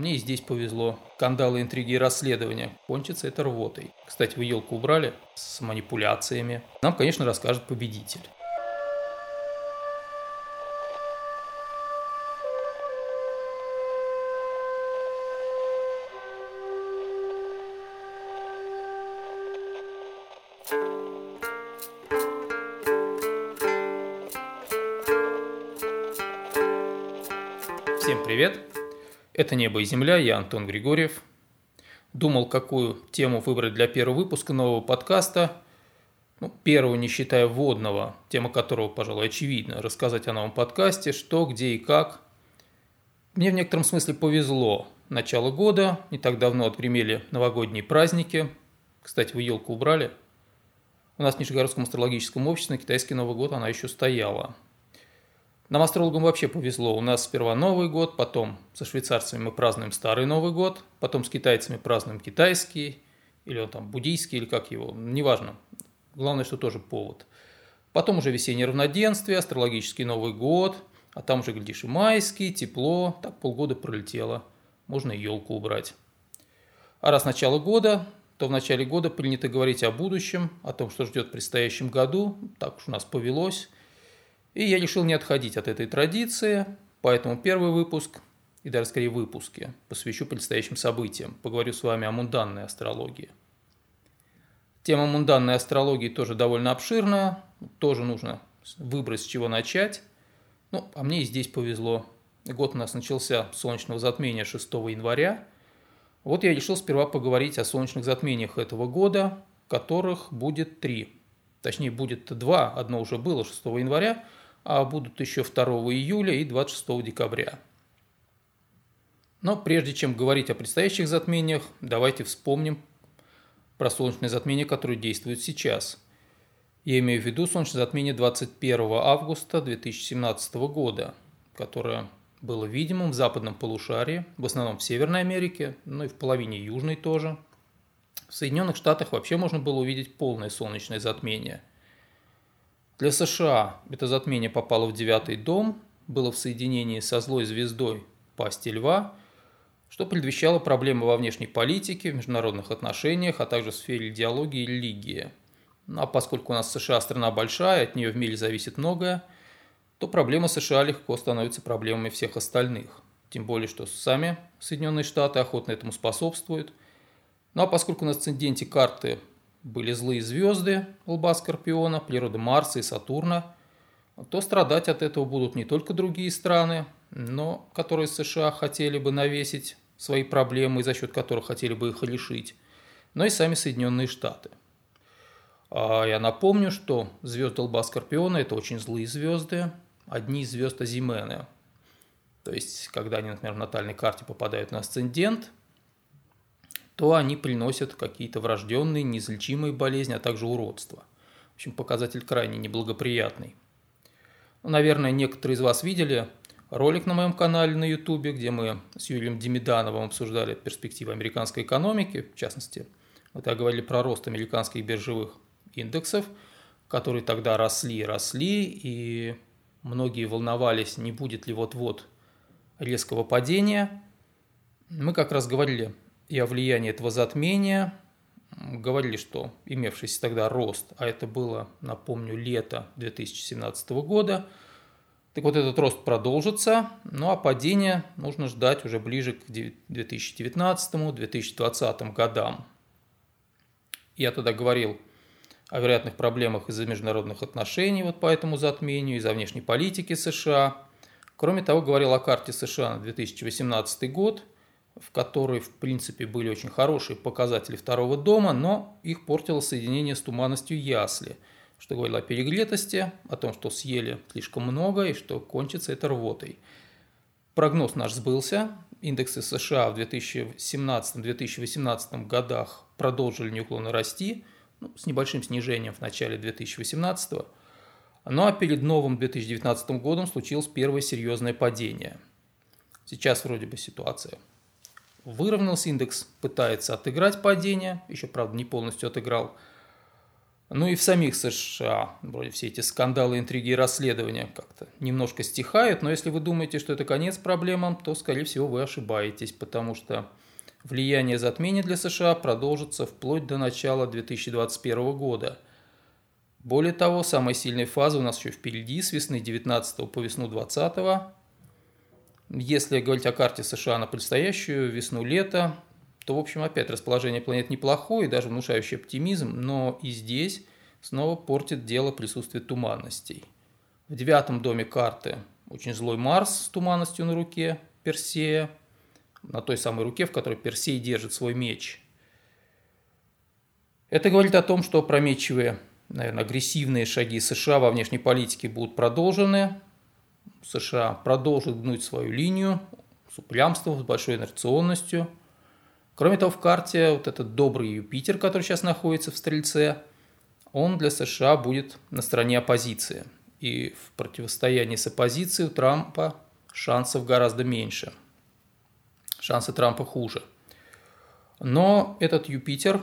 Мне и здесь повезло. Скандалы, интриги и расследования. Кончится это рвотой. Кстати, вы елку убрали с манипуляциями. Нам, конечно, расскажет победитель. Всем привет! Это «Небо и земля», я Антон Григорьев. Думал, какую тему выбрать для первого выпуска нового подкаста. Ну, первого, не считая вводного, тема которого, пожалуй, очевидна. Рассказать о новом подкасте, что, где и как. Мне в некотором смысле повезло. Начало года, не так давно отгремели новогодние праздники. Кстати, вы елку убрали? У нас в Нижегородском астрологическом обществе на китайский Новый год она еще стояла. Нам, астрологам, вообще повезло. У нас сперва Новый год, потом со швейцарцами мы празднуем Старый Новый год, потом с китайцами празднуем китайский, или он там буддийский, или как его, неважно. Главное, что тоже повод. Потом уже весеннее равноденствие, астрологический Новый год, а там уже, глядишь, и майский, тепло, так полгода пролетело. Можно и елку убрать. А раз начало года, то в начале года принято говорить о будущем, о том, что ждет в предстоящем году. Так уж у нас повелось – и я решил не отходить от этой традиции, поэтому первый выпуск, и даже скорее выпуски, посвящу предстоящим событиям. Поговорю с вами о мунданной астрологии. Тема мунданной астрологии тоже довольно обширная, тоже нужно выбрать, с чего начать. Ну, а мне и здесь повезло. Год у нас начался с солнечного затмения 6 января. Вот я решил сперва поговорить о солнечных затмениях этого года, которых будет три. Точнее, будет два, одно уже было 6 января – а будут еще 2 июля и 26 декабря. Но прежде чем говорить о предстоящих затмениях, давайте вспомним про солнечное затмение, которое действует сейчас. Я имею в виду солнечное затмение 21 августа 2017 года, которое было видимым в западном полушарии, в основном в Северной Америке, ну и в половине Южной тоже. В Соединенных Штатах вообще можно было увидеть полное солнечное затмение – для США это затмение попало в девятый дом, было в соединении со злой звездой пасти льва, что предвещало проблемы во внешней политике, в международных отношениях, а также в сфере идеологии и религии. А поскольку у нас США страна большая, от нее в мире зависит многое, то проблемы США легко становятся проблемами всех остальных. Тем более, что сами Соединенные Штаты охотно этому способствуют. Ну а поскольку на асценденте карты были злые звезды лба Скорпиона, природа Марса и Сатурна, то страдать от этого будут не только другие страны, но которые США хотели бы навесить свои проблемы за счет которых хотели бы их решить, но и сами Соединенные Штаты. А я напомню, что звезды лба Скорпиона – это очень злые звезды, одни из звезд Азимены. То есть, когда они, например, в натальной карте попадают на асцендент – то они приносят какие-то врожденные, неизлечимые болезни, а также уродство. В общем, показатель крайне неблагоприятный. Ну, наверное, некоторые из вас видели ролик на моем канале на YouTube, где мы с Юрием Демидановым обсуждали перспективы американской экономики, в частности, мы тогда говорили про рост американских биржевых индексов, которые тогда росли и росли, и многие волновались, не будет ли вот-вот резкого падения. Мы как раз говорили и о влиянии этого затмения. Говорили, что имевшийся тогда рост, а это было, напомню, лето 2017 года, так вот этот рост продолжится, ну а падение нужно ждать уже ближе к 2019-2020 годам. Я тогда говорил о вероятных проблемах из-за международных отношений вот по этому затмению, из-за внешней политики США. Кроме того, говорил о карте США на 2018 год – в которой, в принципе, были очень хорошие показатели второго дома, но их портило соединение с туманностью ясли, что говорило о перегретости, о том, что съели слишком много и что кончится это рвотой. Прогноз наш сбылся. Индексы США в 2017-2018 годах продолжили неуклонно расти, ну, с небольшим снижением в начале 2018 ну а перед новым 2019 годом случилось первое серьезное падение. Сейчас вроде бы ситуация выровнялся, индекс пытается отыграть падение, еще, правда, не полностью отыграл. Ну и в самих США, вроде все эти скандалы, интриги и расследования как-то немножко стихают, но если вы думаете, что это конец проблемам, то, скорее всего, вы ошибаетесь, потому что влияние затмения для США продолжится вплоть до начала 2021 года. Более того, самая сильная фаза у нас еще впереди, с весны 19 по весну 20. Если говорить о карте США на предстоящую весну-лето, то, в общем, опять расположение планет неплохое, даже внушающий оптимизм, но и здесь снова портит дело присутствие туманностей. В девятом доме карты очень злой Марс с туманностью на руке Персея, на той самой руке, в которой Персей держит свой меч. Это говорит о том, что опрометчивые, наверное, агрессивные шаги США во внешней политике будут продолжены. США продолжат гнуть свою линию с упрямством, с большой инерционностью – Кроме того, в карте вот этот добрый Юпитер, который сейчас находится в Стрельце, он для США будет на стороне оппозиции. И в противостоянии с оппозицией у Трампа шансов гораздо меньше. Шансы Трампа хуже. Но этот Юпитер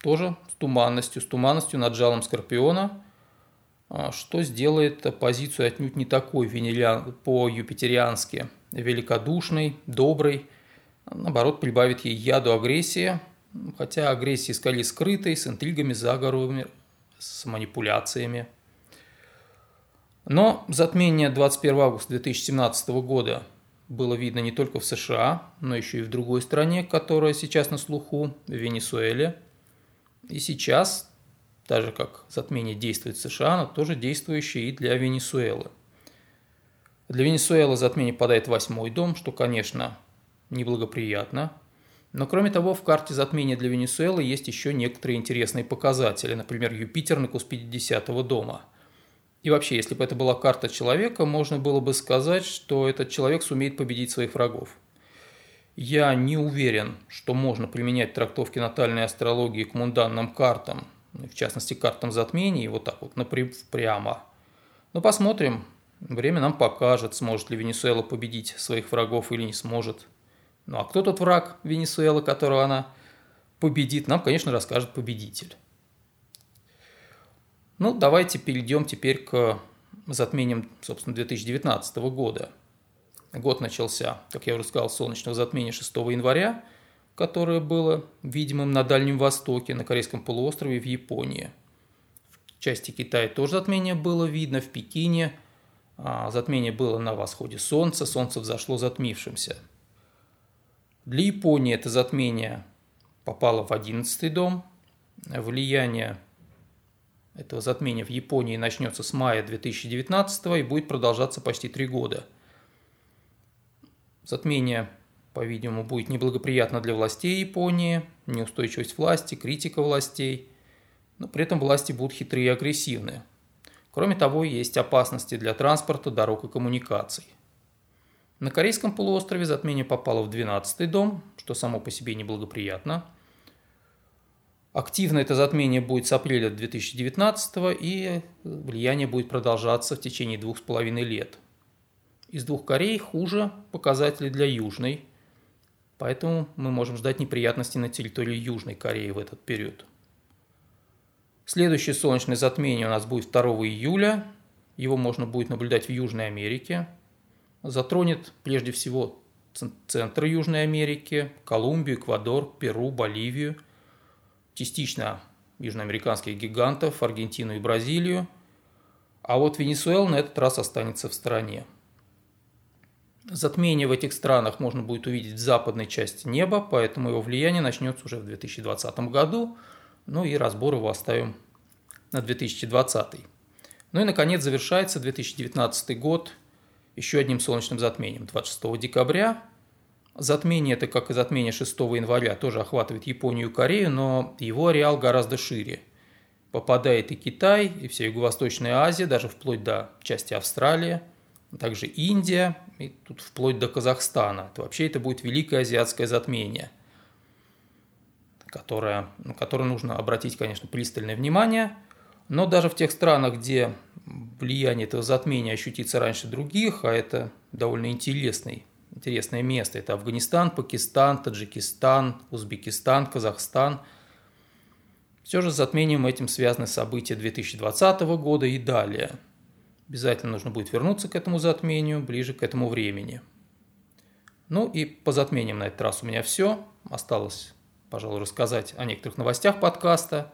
тоже с туманностью, с туманностью над жалом Скорпиона, что сделает оппозицию отнюдь не такой по-юпитериански великодушной, доброй, наоборот, прибавит ей яду агрессии, хотя агрессии скорее скрытой, с интригами, заговорами, с манипуляциями. Но затмение 21 августа 2017 года было видно не только в США, но еще и в другой стране, которая сейчас на слуху, в Венесуэле. И сейчас, даже как затмение действует в США, оно тоже действующее и для Венесуэлы. Для Венесуэлы затмение падает восьмой дом, что, конечно, неблагоприятно. Но кроме того, в карте затмения для Венесуэлы есть еще некоторые интересные показатели, например, Юпитер на куспе 10 дома. И вообще, если бы это была карта человека, можно было бы сказать, что этот человек сумеет победить своих врагов. Я не уверен, что можно применять трактовки натальной астрологии к мунданным картам, в частности, картам затмений, вот так вот прямо. Но посмотрим. Время нам покажет, сможет ли Венесуэла победить своих врагов или не сможет. Ну а кто тот враг Венесуэлы, которого она победит, нам, конечно, расскажет победитель. Ну, давайте перейдем теперь к затмениям, собственно, 2019 года. Год начался, как я уже сказал, солнечного затмения 6 января, которое было видимым на Дальнем Востоке, на Корейском полуострове в Японии. В части Китая тоже затмение было видно, в Пекине а затмение было на восходе солнца, солнце взошло затмившимся – для Японии это затмение попало в 11 дом. Влияние этого затмения в Японии начнется с мая 2019 и будет продолжаться почти три года. Затмение, по-видимому, будет неблагоприятно для властей Японии, неустойчивость власти, критика властей, но при этом власти будут хитрые и агрессивные. Кроме того, есть опасности для транспорта, дорог и коммуникаций. На Корейском полуострове затмение попало в 12-й дом, что само по себе неблагоприятно. Активно это затмение будет с апреля 2019 и влияние будет продолжаться в течение двух с половиной лет. Из двух Корей хуже показатели для Южной, поэтому мы можем ждать неприятностей на территории Южной Кореи в этот период. Следующее солнечное затмение у нас будет 2 июля. Его можно будет наблюдать в Южной Америке – затронет прежде всего центр Южной Америки, Колумбию, Эквадор, Перу, Боливию, частично южноамериканских гигантов, Аргентину и Бразилию, а вот Венесуэла на этот раз останется в стороне. Затмение в этих странах можно будет увидеть в западной части неба, поэтому его влияние начнется уже в 2020 году, ну и разбор его оставим на 2020. Ну и, наконец, завершается 2019 год – еще одним солнечным затмением 26 декабря. Затмение это, как и затмение 6 января, тоже охватывает Японию и Корею, но его ареал гораздо шире. Попадает и Китай, и вся Юго-Восточная Азия, даже вплоть до части Австралии, также Индия, и тут вплоть до Казахстана. Это вообще это будет великое азиатское затмение, которое, на которое нужно обратить, конечно, пристальное внимание – но даже в тех странах, где влияние этого затмения ощутится раньше других, а это довольно интересный, интересное место, это Афганистан, Пакистан, Таджикистан, Узбекистан, Казахстан, Все же с затмением этим связаны события 2020 года и далее. Обязательно нужно будет вернуться к этому затмению ближе к этому времени. Ну и по затмениям на этот раз у меня все. Осталось, пожалуй, рассказать о некоторых новостях подкаста.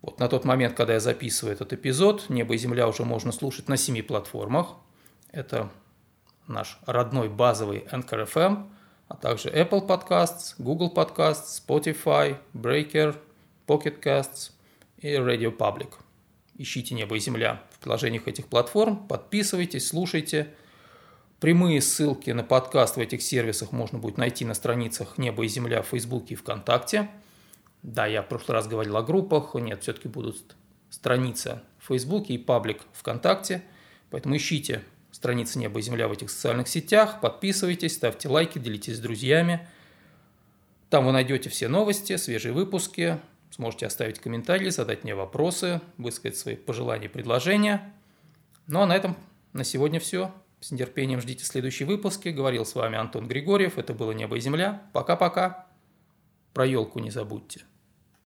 Вот на тот момент, когда я записываю этот эпизод, «Небо и земля» уже можно слушать на семи платформах. Это наш родной базовый Anchor FM, а также Apple Podcasts, Google Podcasts, Spotify, Breaker, Pocket Casts и Radio Public. Ищите «Небо и земля» в приложениях этих платформ, подписывайтесь, слушайте. Прямые ссылки на подкаст в этих сервисах можно будет найти на страницах «Небо и земля» в Фейсбуке и ВКонтакте. Да, я в прошлый раз говорил о группах, нет, все-таки будут страница в Фейсбуке и паблик ВКонтакте, поэтому ищите страницы «Небо и земля» в этих социальных сетях, подписывайтесь, ставьте лайки, делитесь с друзьями. Там вы найдете все новости, свежие выпуски, Сможете оставить комментарии, задать мне вопросы, высказать свои пожелания и предложения. Ну а на этом на сегодня все. С нетерпением ждите следующие выпуски. Говорил с вами Антон Григорьев. Это было «Небо и земля». Пока-пока. Про елку не забудьте.